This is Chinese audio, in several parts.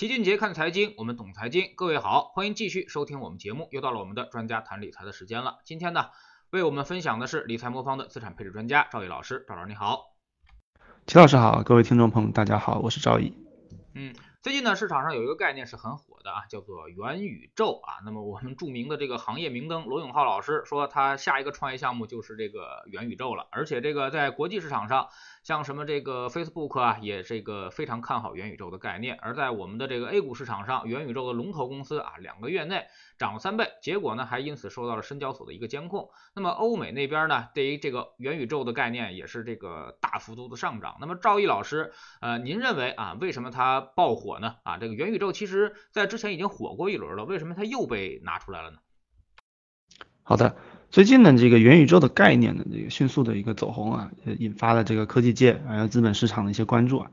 齐俊杰看财经，我们懂财经。各位好，欢迎继续收听我们节目。又到了我们的专家谈理财的时间了。今天呢，为我们分享的是理财魔方的资产配置专家赵毅老师。赵老师你好，齐老师好，各位听众朋友大家好，我是赵毅。嗯。最近呢，市场上有一个概念是很火的啊，叫做元宇宙啊。那么我们著名的这个行业明灯罗永浩老师说，他下一个创业项目就是这个元宇宙了。而且这个在国际市场上，像什么这个 Facebook 啊，也这个非常看好元宇宙的概念。而在我们的这个 A 股市场上，元宇宙的龙头公司啊，两个月内涨了三倍，结果呢还因此受到了深交所的一个监控。那么欧美那边呢，对于这个元宇宙的概念也是这个大幅度的上涨。那么赵毅老师，呃，您认为啊，为什么它爆火？火呢啊，这个元宇宙其实在之前已经火过一轮了，为什么它又被拿出来了呢？好的，最近呢，这个元宇宙的概念呢这个迅速的一个走红啊，引发了这个科技界还有资本市场的一些关注啊。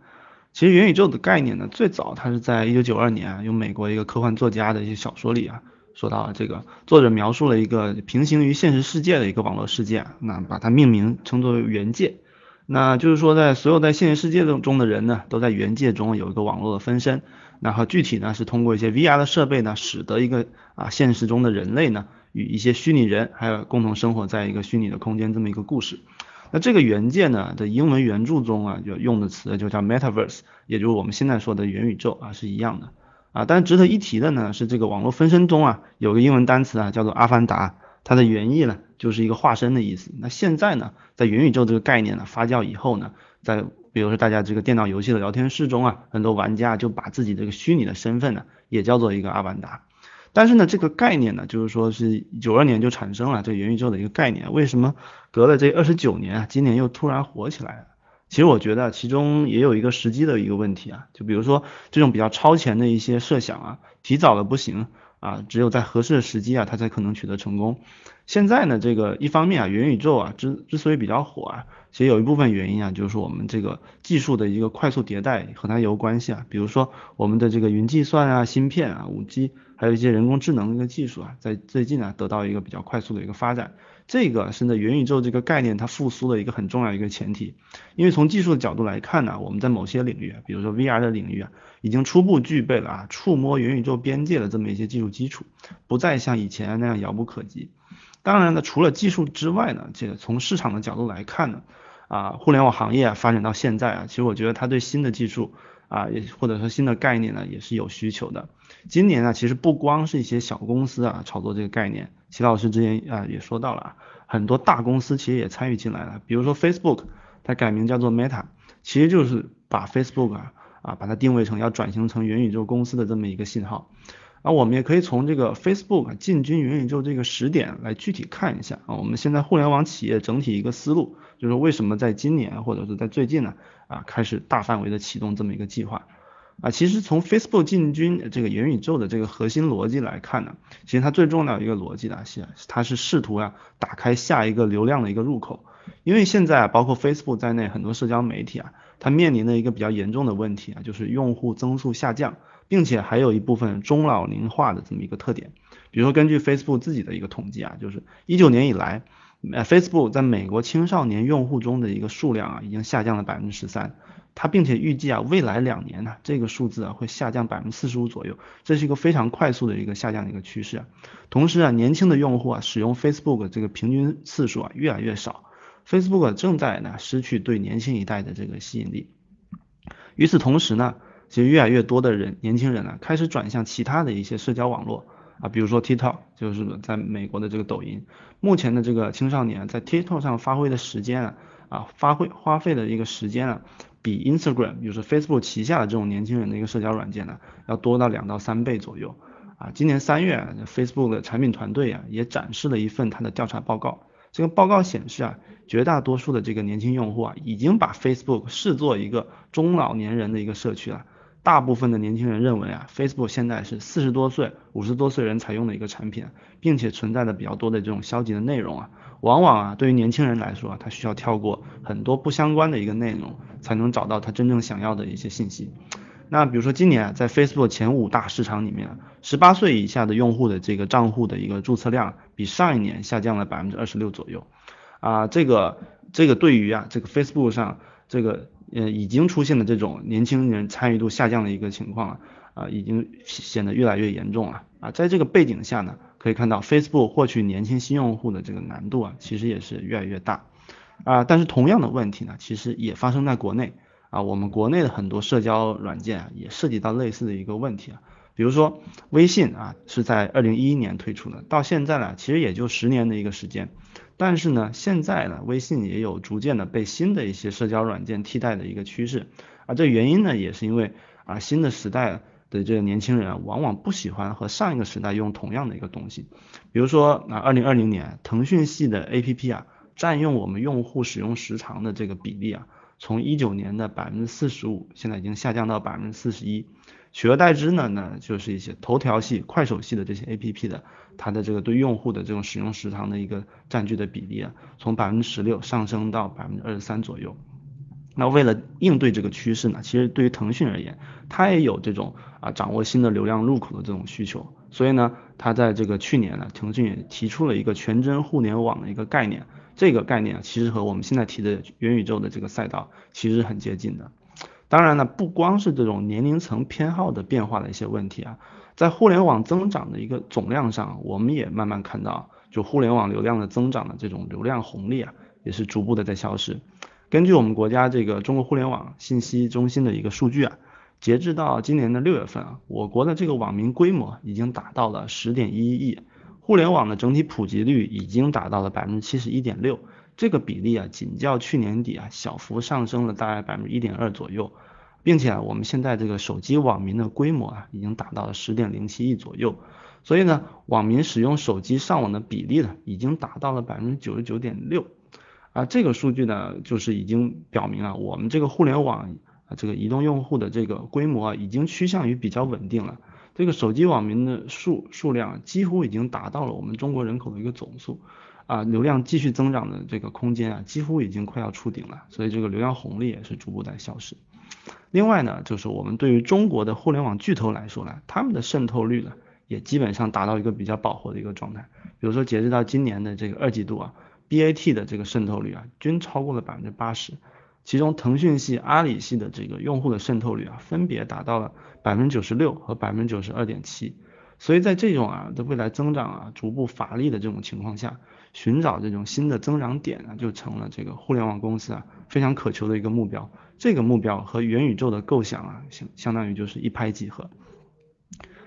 其实元宇宙的概念呢，最早它是在一九九二年啊，用美国一个科幻作家的一些小说里啊，说到这个作者描述了一个平行于现实世界的一个网络世界，那把它命名称作为元界。那就是说，在所有在现实世界中中的人呢，都在元界中有一个网络的分身。那和具体呢，是通过一些 VR 的设备呢，使得一个啊现实中的人类呢，与一些虚拟人还有共同生活在一个虚拟的空间这么一个故事。那这个原件呢的英文原著中啊，就用的词就叫 Metaverse，也就是我们现在说的元宇宙啊是一样的啊。但值得一提的呢，是这个网络分身中啊，有个英文单词啊叫做阿凡达。它的原意呢，就是一个化身的意思。那现在呢，在元宇宙这个概念呢发酵以后呢，在比如说大家这个电脑游戏的聊天室中啊，很多玩家就把自己这个虚拟的身份呢，也叫做一个阿凡达。但是呢，这个概念呢，就是说是九二年就产生了这元宇宙的一个概念。为什么隔了这二十九年啊，今年又突然火起来了？其实我觉得其中也有一个时机的一个问题啊，就比如说这种比较超前的一些设想啊，提早了不行。啊，只有在合适的时机啊，它才可能取得成功。现在呢，这个一方面啊，元宇宙啊之之所以比较火啊，其实有一部分原因啊，就是我们这个技术的一个快速迭代和它有关系啊。比如说我们的这个云计算啊、芯片啊、五 G，还有一些人工智能的一个技术啊，在最近啊得到一个比较快速的一个发展。这个是呢元宇宙这个概念它复苏的一个很重要一个前提，因为从技术的角度来看呢，我们在某些领域，比如说 VR 的领域啊，已经初步具备了啊触摸元宇宙边界的这么一些技术基础，不再像以前那样遥不可及。当然呢，除了技术之外呢，这个从市场的角度来看呢，啊互联网行业啊发展到现在啊，其实我觉得它对新的技术啊也或者说新的概念呢也是有需求的。今年呢，其实不光是一些小公司啊炒作这个概念。齐老师之前啊也说到了，很多大公司其实也参与进来了，比如说 Facebook，它改名叫做 Meta，其实就是把 Facebook 啊啊把它定位成要转型成元宇宙公司的这么一个信号。啊，我们也可以从这个 Facebook 进军元宇宙这个时点来具体看一下啊，我们现在互联网企业整体一个思路，就是为什么在今年或者是在最近呢啊开始大范围的启动这么一个计划。啊，其实从 Facebook 进军这个元宇宙的这个核心逻辑来看呢，其实它最重要一个逻辑呢，是它是试图啊打开下一个流量的一个入口，因为现在啊包括 Facebook 在内很多社交媒体啊，它面临的一个比较严重的问题啊，就是用户增速下降，并且还有一部分中老龄化的这么一个特点。比如说根据 Facebook 自己的一个统计啊，就是一九年以来，呃 Facebook 在美国青少年用户中的一个数量啊，已经下降了百分之十三。它并且预计啊，未来两年呢，这个数字啊会下降百分之四十五左右，这是一个非常快速的一个下降的一个趋势啊。同时啊，年轻的用户啊使用 Facebook 这个平均次数啊越来越少，Facebook 正在呢失去对年轻一代的这个吸引力。与此同时呢，其实越来越多的人年轻人呢开始转向其他的一些社交网络啊，比如说 TikTok，就是在美国的这个抖音。目前的这个青少年在 TikTok 上发挥的时间啊啊花费花费的一个时间啊。比 Instagram，比如说 Facebook 旗下的这种年轻人的一个社交软件呢，要多到两到三倍左右啊。今年三月，Facebook 的产品团队啊也展示了一份它的调查报告。这个报告显示啊，绝大多数的这个年轻用户啊，已经把 Facebook 视作一个中老年人的一个社区了。大部分的年轻人认为啊，Facebook 现在是四十多岁、五十多岁人才用的一个产品，并且存在的比较多的这种消极的内容啊。往往啊，对于年轻人来说啊，他需要跳过很多不相关的一个内容，才能找到他真正想要的一些信息。那比如说今年啊，在 Facebook 前五大市场里面，十八岁以下的用户的这个账户的一个注册量，比上一年下降了百分之二十六左右。啊，这个这个对于啊这个 Facebook 上这个呃已经出现了这种年轻人参与度下降的一个情况啊。啊已经显得越来越严重了啊。在这个背景下呢，可以看到 Facebook 获取年轻新用户的这个难度啊，其实也是越来越大啊。但是同样的问题呢，其实也发生在国内啊，我们国内的很多社交软件啊，也涉及到类似的一个问题啊。比如说微信啊，是在二零一一年推出的，到现在呢，其实也就十年的一个时间。但是呢，现在呢，微信也有逐渐的被新的一些社交软件替代的一个趋势。啊，这原因呢，也是因为啊，新的时代的这个年轻人啊，往往不喜欢和上一个时代用同样的一个东西。比如说啊，二零二零年，腾讯系的 APP 啊，占用我们用户使用时长的这个比例啊，从一九年的百分之四十五，现在已经下降到百分之四十一。取而代之呢，那就是一些头条系、快手系的这些 A P P 的，它的这个对用户的这种使用时长的一个占据的比例啊，从百分之十六上升到百分之二十三左右。那为了应对这个趋势呢，其实对于腾讯而言，它也有这种啊掌握新的流量入口的这种需求，所以呢，它在这个去年呢，腾讯也提出了一个全真互联网的一个概念，这个概念，其实和我们现在提的元宇宙的这个赛道其实很接近的。当然呢，不光是这种年龄层偏好的变化的一些问题啊，在互联网增长的一个总量上，我们也慢慢看到，就互联网流量的增长的这种流量红利啊，也是逐步的在消失。根据我们国家这个中国互联网信息中心的一个数据啊，截至到今年的六月份啊，我国的这个网民规模已经达到了十点一亿，互联网的整体普及率已经达到了百分之七十一点六。这个比例啊，仅较去年底啊小幅上升了大概百分之一点二左右，并且啊，我们现在这个手机网民的规模啊，已经达到了十点零七亿左右，所以呢，网民使用手机上网的比例呢，已经达到了百分之九十九点六，啊，这个数据呢，就是已经表明啊，我们这个互联网啊，这个移动用户的这个规模啊，已经趋向于比较稳定了，这个手机网民的数数量几乎已经达到了我们中国人口的一个总数。啊，流量继续增长的这个空间啊，几乎已经快要触顶了，所以这个流量红利也是逐步在消失。另外呢，就是我们对于中国的互联网巨头来说呢，他们的渗透率呢，也基本上达到一个比较饱和的一个状态。比如说截止到今年的这个二季度啊，BAT 的这个渗透率啊，均超过了百分之八十，其中腾讯系、阿里系的这个用户的渗透率啊，分别达到了百分之九十六和百分之九十二点七。所以在这种啊的未来增长啊逐步乏力的这种情况下，寻找这种新的增长点啊，就成了这个互联网公司啊非常渴求的一个目标。这个目标和元宇宙的构想啊，相相当于就是一拍即合。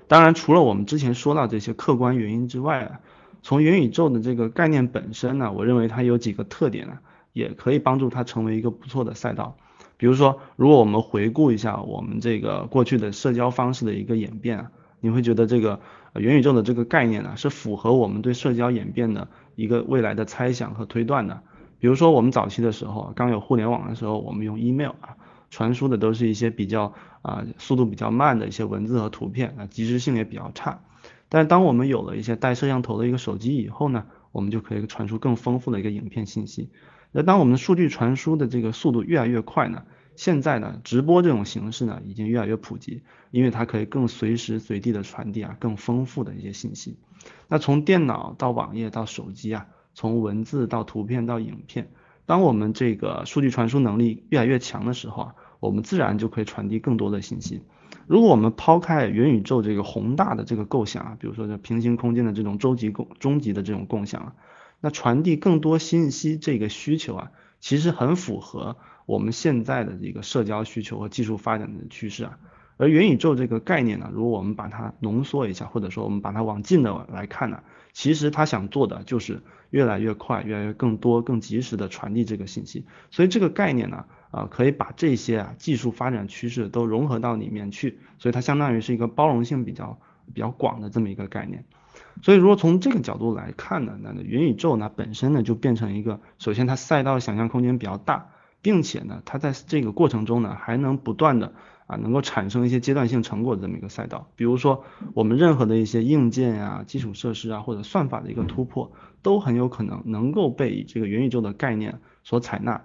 当然，除了我们之前说到这些客观原因之外啊，从元宇宙的这个概念本身呢，我认为它有几个特点呢，也可以帮助它成为一个不错的赛道。比如说，如果我们回顾一下我们这个过去的社交方式的一个演变啊。你会觉得这个元宇宙的这个概念呢，是符合我们对社交演变的一个未来的猜想和推断呢。比如说我们早期的时候，刚有互联网的时候，我们用 email 啊，传输的都是一些比较啊速度比较慢的一些文字和图片啊，及时性也比较差。但是当我们有了一些带摄像头的一个手机以后呢，我们就可以传输更丰富的一个影片信息。那当我们的数据传输的这个速度越来越快呢？现在呢，直播这种形式呢，已经越来越普及，因为它可以更随时随地的传递啊，更丰富的一些信息。那从电脑到网页到手机啊，从文字到图片到影片，当我们这个数据传输能力越来越强的时候啊，我们自然就可以传递更多的信息。如果我们抛开元宇宙这个宏大的这个构想啊，比如说这平行空间的这种终极共终极的这种共享啊，那传递更多信息这个需求啊，其实很符合。我们现在的这个社交需求和技术发展的趋势啊，而元宇宙这个概念呢，如果我们把它浓缩一下，或者说我们把它往近的来看呢，其实它想做的就是越来越快、越来越更多、更及时的传递这个信息。所以这个概念呢，啊，可以把这些啊技术发展趋势都融合到里面去，所以它相当于是一个包容性比较比较广的这么一个概念。所以如果从这个角度来看呢，那元宇宙呢本身呢就变成一个，首先它赛道想象空间比较大。并且呢，它在这个过程中呢，还能不断的啊，能够产生一些阶段性成果的这么一个赛道。比如说，我们任何的一些硬件啊、基础设施啊，或者算法的一个突破，都很有可能能够被这个元宇宙的概念所采纳。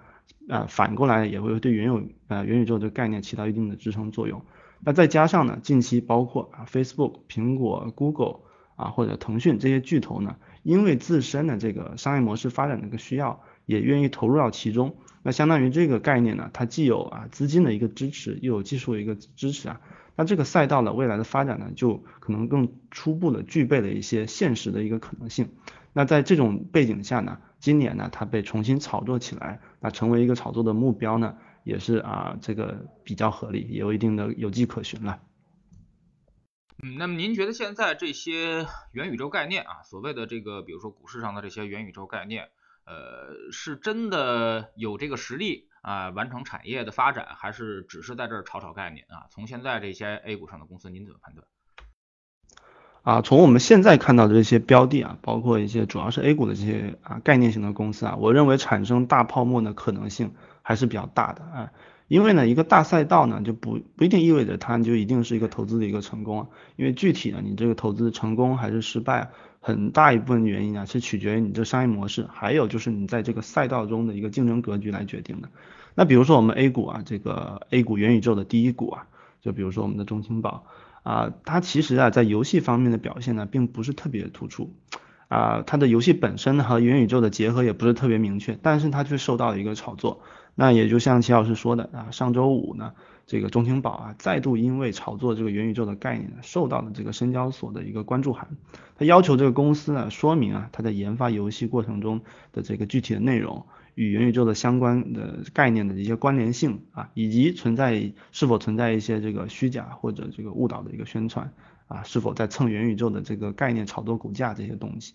啊，反过来也会对原有啊元宇宙这个概念起到一定的支撑作用。那再加上呢，近期包括啊 Facebook、苹果、Google 啊或者腾讯这些巨头呢，因为自身的这个商业模式发展的一个需要，也愿意投入到其中。那相当于这个概念呢，它既有啊资金的一个支持，又有技术的一个支持啊，那这个赛道呢，未来的发展呢，就可能更初步的具备了一些现实的一个可能性。那在这种背景下呢，今年呢，它被重新炒作起来，那成为一个炒作的目标呢，也是啊，这个比较合理，也有一定的有迹可循了。嗯，那么您觉得现在这些元宇宙概念啊，所谓的这个，比如说股市上的这些元宇宙概念，呃，是真的有这个实力啊，完成产业的发展，还是只是在这儿炒炒概念啊？从现在这些 A 股上的公司，您怎么判断？啊，从我们现在看到的这些标的啊，包括一些主要是 A 股的这些啊概念型的公司啊，我认为产生大泡沫的可能性还是比较大的啊。因为呢，一个大赛道呢，就不不一定意味着它就一定是一个投资的一个成功啊。因为具体呢，你这个投资成功还是失败，很大一部分原因啊，是取决于你这商业模式，还有就是你在这个赛道中的一个竞争格局来决定的。那比如说我们 A 股啊，这个 A 股元宇宙的第一股啊，就比如说我们的中青宝啊，它其实啊，在游戏方面的表现呢，并不是特别突出啊，它的游戏本身和元宇宙的结合也不是特别明确，但是它却受到了一个炒作。那也就像齐老师说的啊，上周五呢，这个中青宝啊，再度因为炒作这个元宇宙的概念，受到了这个深交所的一个关注函。他要求这个公司呢，说明啊，他在研发游戏过程中的这个具体的内容与元宇宙的相关的概念的一些关联性啊，以及存在是否存在一些这个虚假或者这个误导的一个宣传啊，是否在蹭元宇宙的这个概念炒作股价这些东西。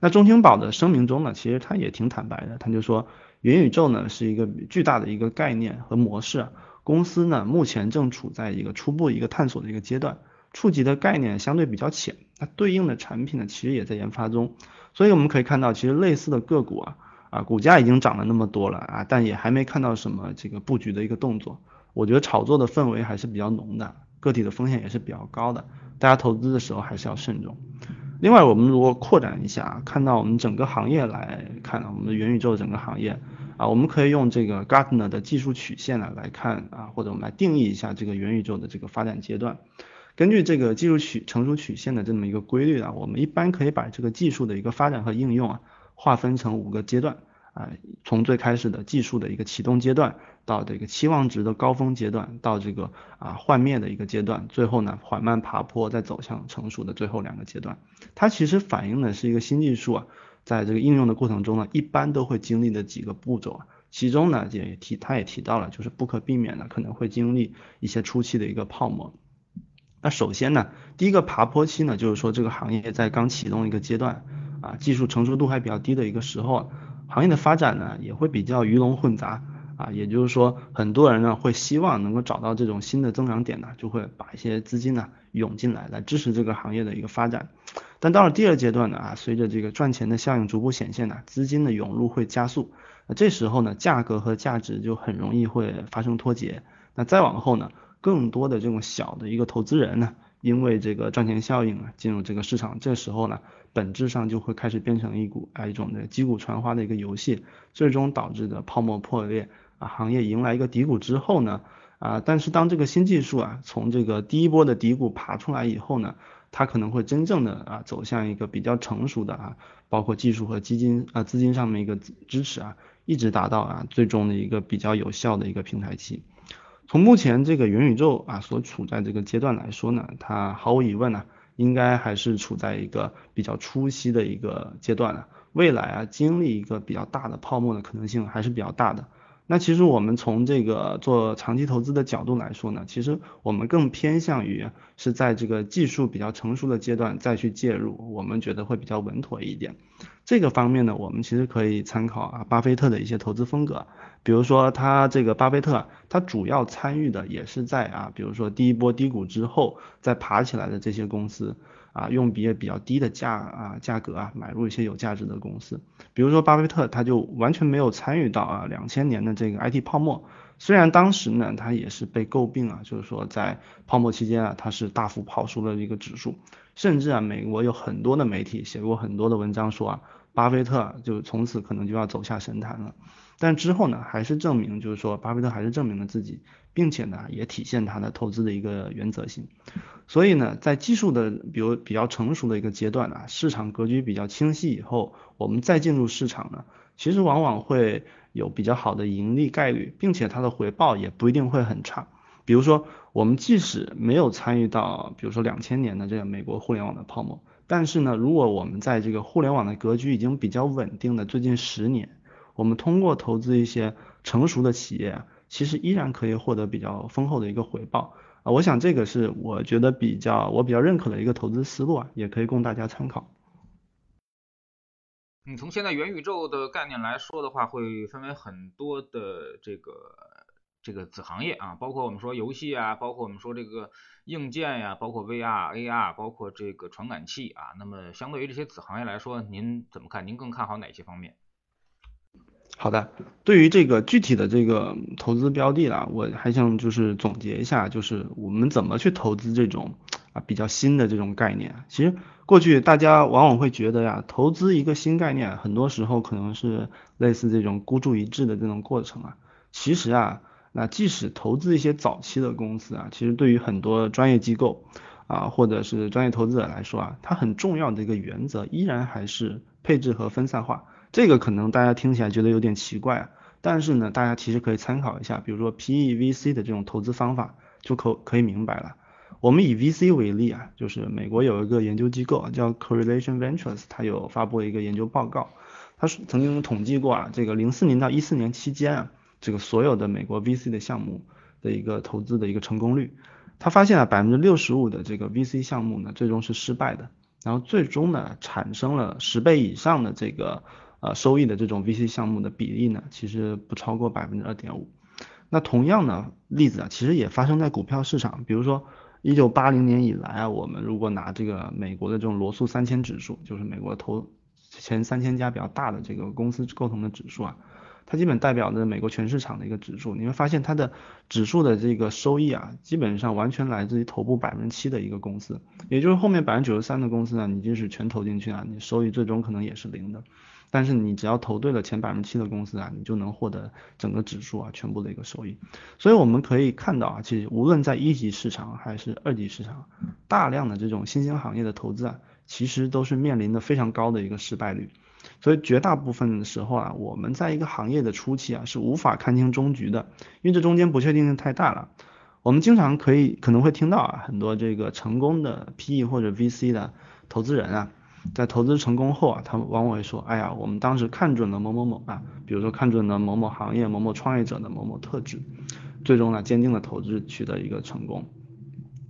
那中青宝的声明中呢，其实他也挺坦白的，他就说。元宇宙呢是一个巨大的一个概念和模式，公司呢目前正处在一个初步一个探索的一个阶段，触及的概念相对比较浅，那对应的产品呢其实也在研发中，所以我们可以看到，其实类似的个股啊啊股价已经涨了那么多了啊，但也还没看到什么这个布局的一个动作，我觉得炒作的氛围还是比较浓的，个体的风险也是比较高的，大家投资的时候还是要慎重。另外，我们如果扩展一下，看到我们整个行业来看，我们的元宇宙整个行业啊，我们可以用这个 Gartner 的技术曲线呢来看啊，或者我们来定义一下这个元宇宙的这个发展阶段。根据这个技术曲成熟曲线的这么一个规律啊，我们一般可以把这个技术的一个发展和应用啊划分成五个阶段。啊，从最开始的技术的一个启动阶段，到这个期望值的高峰阶段，到这个啊幻灭的一个阶段，最后呢缓慢爬坡，再走向成熟的最后两个阶段。它其实反映的是一个新技术啊，在这个应用的过程中呢，一般都会经历的几个步骤啊。其中呢也提，他也提到了，就是不可避免的可能会经历一些初期的一个泡沫。那首先呢，第一个爬坡期呢，就是说这个行业在刚启动一个阶段啊，技术成熟度还比较低的一个时候。行业的发展呢，也会比较鱼龙混杂啊，也就是说，很多人呢会希望能够找到这种新的增长点呢，就会把一些资金呢涌进来，来支持这个行业的一个发展。但到了第二阶段呢啊，随着这个赚钱的效应逐步显现呢，资金的涌入会加速，那这时候呢，价格和价值就很容易会发生脱节。那再往后呢，更多的这种小的一个投资人呢，因为这个赚钱效应啊，进入这个市场，这时候呢。本质上就会开始变成一股啊一种的击鼓传花的一个游戏，最终导致的泡沫破裂啊，行业迎来一个低谷之后呢啊，但是当这个新技术啊从这个第一波的低谷爬出来以后呢，它可能会真正的啊走向一个比较成熟的啊，包括技术和基金啊资金上面一个支持啊，一直达到啊最终的一个比较有效的一个平台期。从目前这个元宇宙啊所处在这个阶段来说呢，它毫无疑问呢。应该还是处在一个比较初期的一个阶段了，未来啊经历一个比较大的泡沫的可能性还是比较大的。那其实我们从这个做长期投资的角度来说呢，其实我们更偏向于是在这个技术比较成熟的阶段再去介入，我们觉得会比较稳妥一点。这个方面呢，我们其实可以参考啊巴菲特的一些投资风格，比如说他这个巴菲特，他主要参与的也是在啊，比如说第一波低谷之后再爬起来的这些公司。啊，用比较比较低的价啊价格啊买入一些有价值的公司，比如说巴菲特他就完全没有参与到啊两千年的这个 IT 泡沫，虽然当时呢他也是被诟病啊，就是说在泡沫期间啊他是大幅跑输了一个指数，甚至啊美国有很多的媒体写过很多的文章说啊巴菲特就从此可能就要走下神坛了，但之后呢还是证明就是说巴菲特还是证明了自己。并且呢，也体现他的投资的一个原则性。所以呢，在技术的比如比较成熟的一个阶段呢，市场格局比较清晰以后，我们再进入市场呢，其实往往会有比较好的盈利概率，并且它的回报也不一定会很差。比如说，我们即使没有参与到，比如说两千年的这个美国互联网的泡沫，但是呢，如果我们在这个互联网的格局已经比较稳定的最近十年，我们通过投资一些成熟的企业，其实依然可以获得比较丰厚的一个回报啊。我想这个是我觉得比较我比较认可的一个投资思路啊，也可以供大家参考。你从现在元宇宙的概念来说的话，会分为很多的这个这个子行业啊，包括我们说游戏啊，包括我们说这个硬件呀，包括 VR、AR，包括这个传感器啊。那么相对于这些子行业来说，您怎么看？您更看好哪些方面？好的，对于这个具体的这个投资标的啦，我还想就是总结一下，就是我们怎么去投资这种啊比较新的这种概念。其实过去大家往往会觉得呀，投资一个新概念，很多时候可能是类似这种孤注一掷的这种过程啊。其实啊，那即使投资一些早期的公司啊，其实对于很多专业机构啊或者是专业投资者来说啊，它很重要的一个原则依然还是配置和分散化。这个可能大家听起来觉得有点奇怪啊，但是呢，大家其实可以参考一下，比如说 PE VC 的这种投资方法，就可可以明白了。我们以 VC 为例啊，就是美国有一个研究机构叫 Correlation Ventures，它有发布一个研究报告，它是曾经统计过啊，这个零四年到一四年期间啊，这个所有的美国 VC 的项目的一个投资的一个成功率，他发现啊，百分之六十五的这个 VC 项目呢，最终是失败的，然后最终呢，产生了十倍以上的这个。呃，收益的这种 VC 项目的比例呢，其实不超过百分之二点五。那同样的例子啊，其实也发生在股票市场。比如说，一九八零年以来啊，我们如果拿这个美国的这种罗素三千指数，就是美国投前三千家比较大的这个公司构成的指数啊，它基本代表着美国全市场的一个指数。你会发现它的指数的这个收益啊，基本上完全来自于头部百分之七的一个公司，也就是后面百分之九十三的公司呢，你即使全投进去啊，你收益最终可能也是零的。但是你只要投对了前百分之七的公司啊，你就能获得整个指数啊全部的一个收益。所以我们可以看到啊，其实无论在一级市场还是二级市场，大量的这种新兴行业的投资啊，其实都是面临的非常高的一个失败率。所以绝大部分的时候啊，我们在一个行业的初期啊，是无法看清终局的，因为这中间不确定性太大了。我们经常可以可能会听到啊，很多这个成功的 PE 或者 VC 的投资人啊。在投资成功后啊，他们往往会说，哎呀，我们当时看准了某某某啊，比如说看准了某某行业某某创业者的某某特质，最终呢，坚定的投资取得一个成功。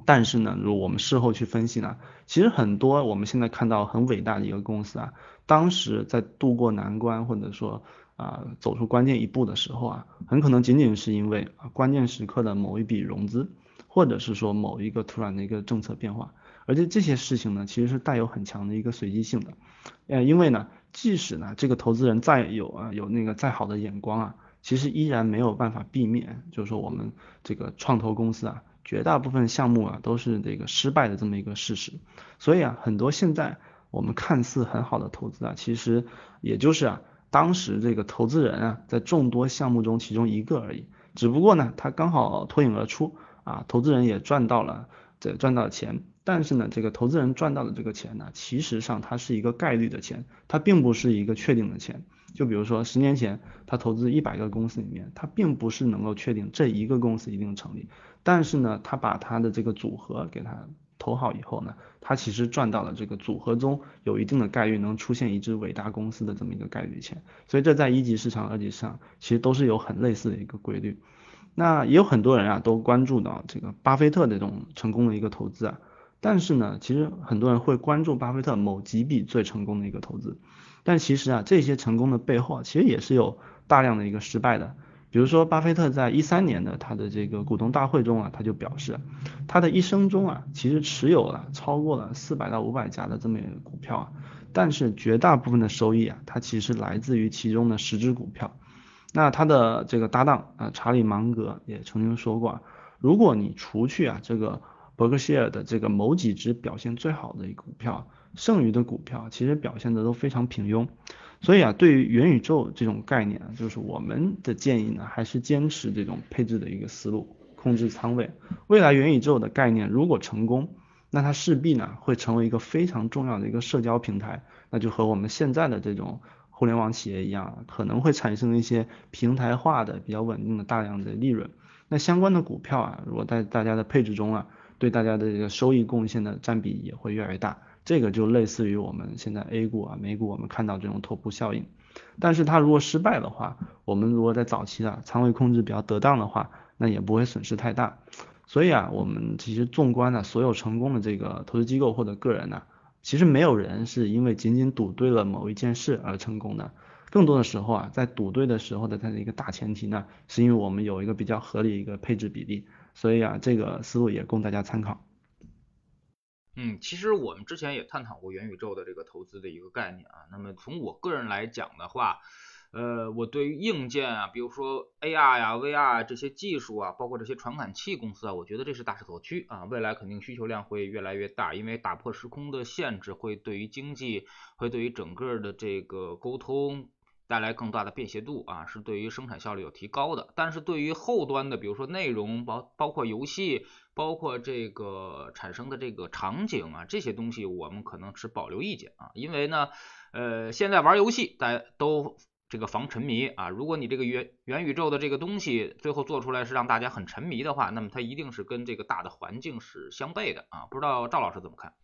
但是呢，如果我们事后去分析呢，其实很多我们现在看到很伟大的一个公司啊，当时在度过难关或者说啊走出关键一步的时候啊，很可能仅仅是因为关键时刻的某一笔融资，或者是说某一个突然的一个政策变化。而且这些事情呢，其实是带有很强的一个随机性的，呃，因为呢，即使呢这个投资人再有啊有那个再好的眼光啊，其实依然没有办法避免，就是说我们这个创投公司啊，绝大部分项目啊都是这个失败的这么一个事实。所以啊，很多现在我们看似很好的投资啊，其实也就是啊当时这个投资人啊在众多项目中其中一个而已，只不过呢他刚好脱颖而出啊，投资人也赚到了这赚到了钱。但是呢，这个投资人赚到的这个钱呢，其实上它是一个概率的钱，它并不是一个确定的钱。就比如说十年前他投资一百个公司里面，他并不是能够确定这一个公司一定成立。但是呢，他把他的这个组合给他投好以后呢，他其实赚到了这个组合中有一定的概率能出现一只伟大公司的这么一个概率钱。所以这在一级市场、二级市场其实都是有很类似的一个规律。那也有很多人啊都关注到这个巴菲特这种成功的一个投资啊。但是呢，其实很多人会关注巴菲特某几笔最成功的一个投资，但其实啊，这些成功的背后啊，其实也是有大量的一个失败的。比如说，巴菲特在一三年的他的这个股东大会中啊，他就表示，他的一生中啊，其实持有了超过了四百到五百家的这么一个股票啊，但是绝大部分的收益啊，它其实来自于其中的十只股票。那他的这个搭档啊，查理芒格也曾经说过啊，如果你除去啊这个。伯克希尔的这个某几只表现最好的一个股票，剩余的股票其实表现的都非常平庸。所以啊，对于元宇宙这种概念，就是我们的建议呢，还是坚持这种配置的一个思路，控制仓位。未来元宇宙的概念如果成功，那它势必呢会成为一个非常重要的一个社交平台，那就和我们现在的这种互联网企业一样，可能会产生一些平台化的比较稳定的大量的利润。那相关的股票啊，如果在大家的配置中啊，对大家的这个收益贡献的占比也会越来越大。这个就类似于我们现在 A 股啊、美股我们看到这种头部效应。但是它如果失败的话，我们如果在早期啊仓位控制比较得当的话，那也不会损失太大。所以啊，我们其实纵观呢，所有成功的这个投资机构或者个人呢，其实没有人是因为仅仅赌对了某一件事而成功的。更多的时候啊，在赌对的时候的它的一个大前提呢，是因为我们有一个比较合理一个配置比例，所以啊，这个思路也供大家参考。嗯，其实我们之前也探讨过元宇宙的这个投资的一个概念啊。那么从我个人来讲的话，呃，我对于硬件啊，比如说 AR 呀、VR 这些技术啊，包括这些传感器公司啊，我觉得这是大势所趋啊，未来肯定需求量会越来越大，因为打破时空的限制，会对于经济，会对于整个的这个沟通。带来更大的便携度啊，是对于生产效率有提高的。但是对于后端的，比如说内容，包包括游戏，包括这个产生的这个场景啊，这些东西我们可能持保留意见啊。因为呢，呃，现在玩游戏大家都这个防沉迷啊。如果你这个元元宇宙的这个东西最后做出来是让大家很沉迷的话，那么它一定是跟这个大的环境是相悖的啊。不知道赵老师怎么看？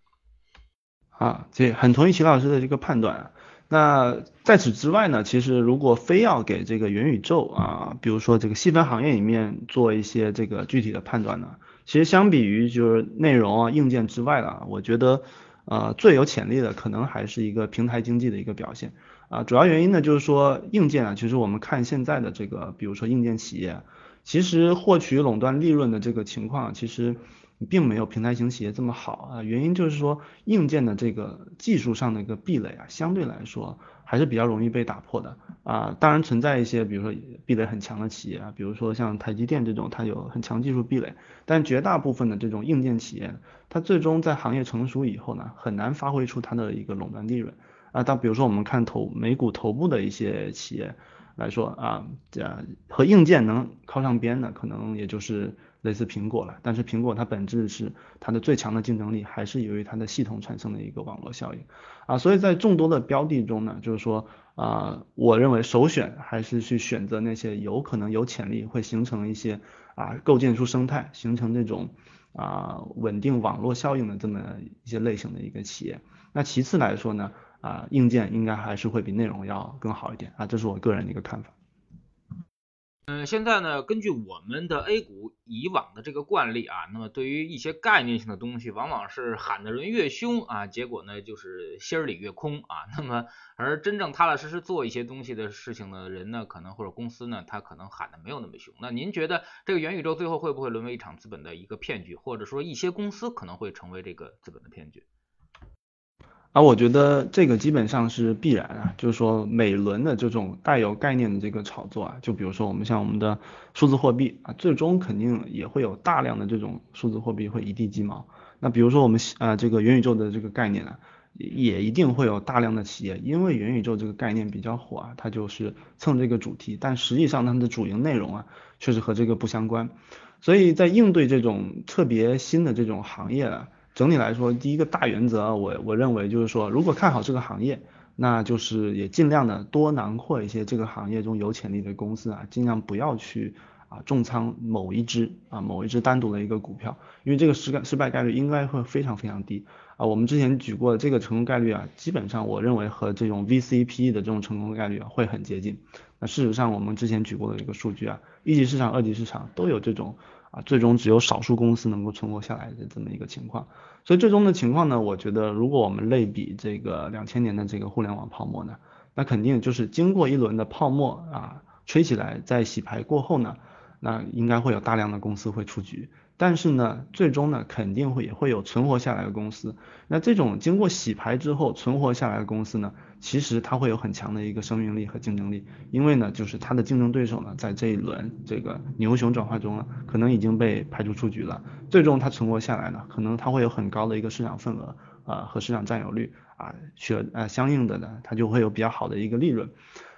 啊，这很同意齐老师的这个判断。那在此之外呢，其实如果非要给这个元宇宙啊，比如说这个细分行业里面做一些这个具体的判断呢，其实相比于就是内容啊硬件之外的，我觉得呃最有潜力的可能还是一个平台经济的一个表现啊。主要原因呢就是说硬件啊，其实我们看现在的这个，比如说硬件企业，其实获取垄断利润的这个情况，其实。并没有平台型企业这么好啊，原因就是说硬件的这个技术上的一个壁垒啊，相对来说还是比较容易被打破的啊。当然存在一些，比如说壁垒很强的企业啊，比如说像台积电这种，它有很强技术壁垒，但绝大部分的这种硬件企业，它最终在行业成熟以后呢，很难发挥出它的一个垄断利润啊。当比如说我们看头美股头部的一些企业来说啊，这和硬件能靠上边的，可能也就是。类似苹果了，但是苹果它本质是它的最强的竞争力还是由于它的系统产生的一个网络效应啊，所以在众多的标的中呢，就是说啊，我认为首选还是去选择那些有可能有潜力会形成一些啊构建出生态，形成这种啊稳定网络效应的这么一些类型的一个企业。那其次来说呢，啊硬件应该还是会比内容要更好一点啊，这是我个人的一个看法。嗯，现在呢，根据我们的 A 股以往的这个惯例啊，那么对于一些概念性的东西，往往是喊的人越凶啊，结果呢就是心里越空啊。那么而真正踏踏实实做一些东西的事情的人呢，可能或者公司呢，他可能喊的没有那么凶。那您觉得这个元宇宙最后会不会沦为一场资本的一个骗局，或者说一些公司可能会成为这个资本的骗局？啊，我觉得这个基本上是必然啊，就是说每轮的这种带有概念的这个炒作啊，就比如说我们像我们的数字货币啊，最终肯定也会有大量的这种数字货币会一地鸡毛。那比如说我们啊这个元宇宙的这个概念啊，也一定会有大量的企业，因为元宇宙这个概念比较火啊，它就是蹭这个主题，但实际上它的主营内容啊，确实和这个不相关。所以在应对这种特别新的这种行业啊。整体来说，第一个大原则，我我认为就是说，如果看好这个行业，那就是也尽量的多囊括一些这个行业中有潜力的公司啊，尽量不要去啊重仓某一只啊某一只单独的一个股票，因为这个失败失败概率应该会非常非常低啊。我们之前举过的这个成功概率啊，基本上我认为和这种 VCPE 的这种成功概率啊会很接近。那事实上我们之前举过的一个数据啊，一级市场、二级市场都有这种。啊，最终只有少数公司能够存活下来的这么一个情况，所以最终的情况呢，我觉得如果我们类比这个两千年的这个互联网泡沫呢，那肯定就是经过一轮的泡沫啊吹起来，在洗牌过后呢，那应该会有大量的公司会出局。但是呢，最终呢，肯定会也会有存活下来的公司。那这种经过洗牌之后存活下来的公司呢，其实它会有很强的一个生命力和竞争力。因为呢，就是它的竞争对手呢，在这一轮这个牛熊转换中呢，可能已经被排除出局了。最终它存活下来呢，可能它会有很高的一个市场份额啊和市场占有率啊，去呃相应的呢，它就会有比较好的一个利润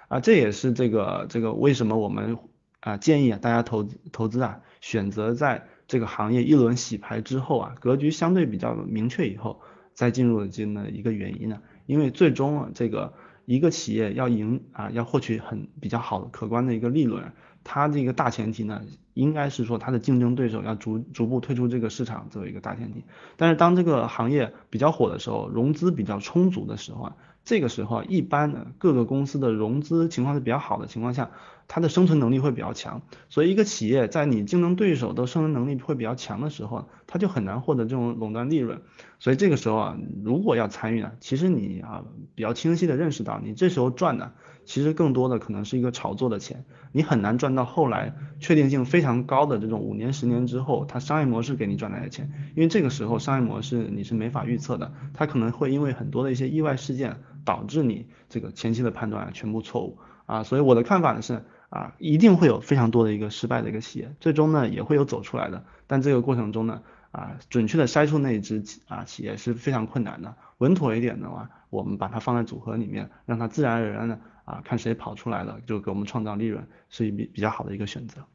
啊。这也是这个这个为什么我们啊建议啊大家投投资啊选择在。这个行业一轮洗牌之后啊，格局相对比较明确以后，再进入的这么一个原因呢？因为最终啊，这个一个企业要赢啊，要获取很比较好的可观的一个利润，它这个大前提呢，应该是说它的竞争对手要逐逐步退出这个市场作为一个大前提。但是当这个行业比较火的时候，融资比较充足的时候啊，这个时候一般呢各个公司的融资情况是比较好的情况下，它的生存能力会比较强。所以一个企业在你竞争对手都生存能力会比较强的时候，它就很难获得这种垄断利润。所以这个时候啊，如果要参与呢，其实你啊比较清晰的认识到，你这时候赚的。其实更多的可能是一个炒作的钱，你很难赚到后来确定性非常高的这种五年、十年之后它商业模式给你赚来的钱，因为这个时候商业模式你是没法预测的，它可能会因为很多的一些意外事件导致你这个前期的判断全部错误啊，所以我的看法呢是啊，一定会有非常多的一个失败的一个企业，最终呢也会有走出来的，但这个过程中呢啊，准确的筛出那一只啊企业是非常困难的，稳妥一点的话，我们把它放在组合里面，让它自然而然的。啊，看谁跑出来了，就给我们创造利润，是一比比较好的一个选择。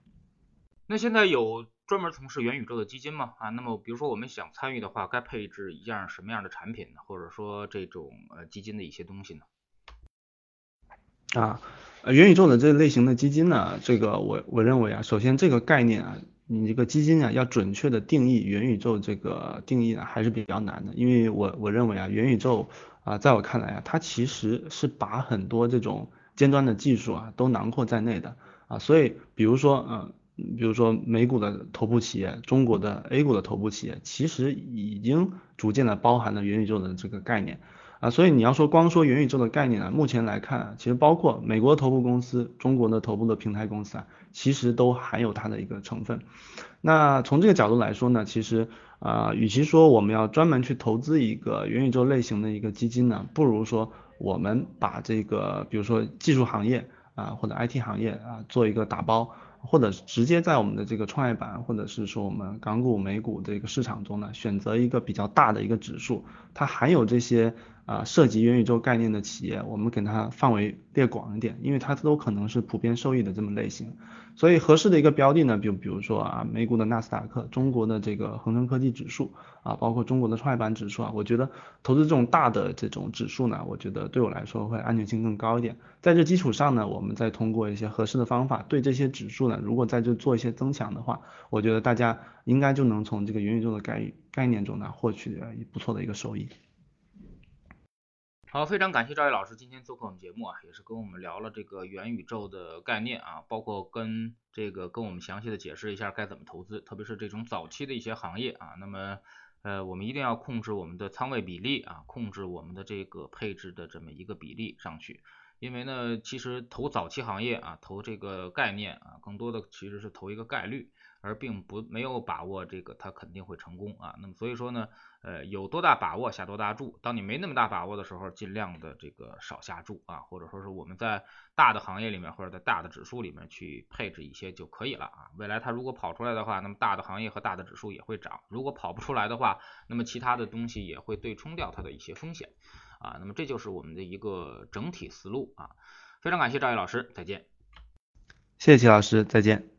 那现在有专门从事元宇宙的基金吗？啊，那么比如说我们想参与的话，该配置一样什么样的产品呢？或者说这种呃基金的一些东西呢？啊，元宇宙的这类型的基金呢，这个我我认为啊，首先这个概念啊，你这个基金啊要准确的定义元宇宙这个定义呢还是比较难的，因为我我认为啊元宇宙。啊，在我看来啊，它其实是把很多这种尖端的技术啊都囊括在内的啊，所以比如说，嗯，比如说美股的头部企业，中国的 A 股的头部企业，其实已经逐渐的包含了元宇宙的这个概念啊，所以你要说光说元宇宙的概念啊，目前来看，其实包括美国的头部公司、中国的头部的平台公司啊，其实都含有它的一个成分。那从这个角度来说呢，其实。啊，与其说我们要专门去投资一个元宇宙类型的一个基金呢，不如说我们把这个，比如说技术行业啊，或者 IT 行业啊，做一个打包，或者直接在我们的这个创业板，或者是说我们港股、美股这个市场中呢，选择一个比较大的一个指数，它含有这些啊涉及元宇宙概念的企业，我们给它范围列广一点，因为它都可能是普遍受益的这么类型。所以合适的一个标的呢，比比如说啊，美股的纳斯达克，中国的这个恒生科技指数啊，包括中国的创业板指数啊，我觉得投资这种大的这种指数呢，我觉得对我来说会安全性更高一点。在这基础上呢，我们再通过一些合适的方法，对这些指数呢，如果在这做一些增强的话，我觉得大家应该就能从这个元宇宙的概概念中呢，获取不错的一个收益。好，非常感谢赵毅老师今天做客我们节目啊，也是跟我们聊了这个元宇宙的概念啊，包括跟这个跟我们详细的解释一下该怎么投资，特别是这种早期的一些行业啊。那么呃，我们一定要控制我们的仓位比例啊，控制我们的这个配置的这么一个比例上去，因为呢，其实投早期行业啊，投这个概念啊，更多的其实是投一个概率。而并不没有把握这个它肯定会成功啊，那么所以说呢，呃，有多大把握下多大注，当你没那么大把握的时候，尽量的这个少下注啊，或者说是我们在大的行业里面或者在大的指数里面去配置一些就可以了啊。未来它如果跑出来的话，那么大的行业和大的指数也会涨；如果跑不出来的话，那么其他的东西也会对冲掉它的一些风险啊。那么这就是我们的一个整体思路啊。非常感谢赵毅老师，再见。谢谢齐老师，再见。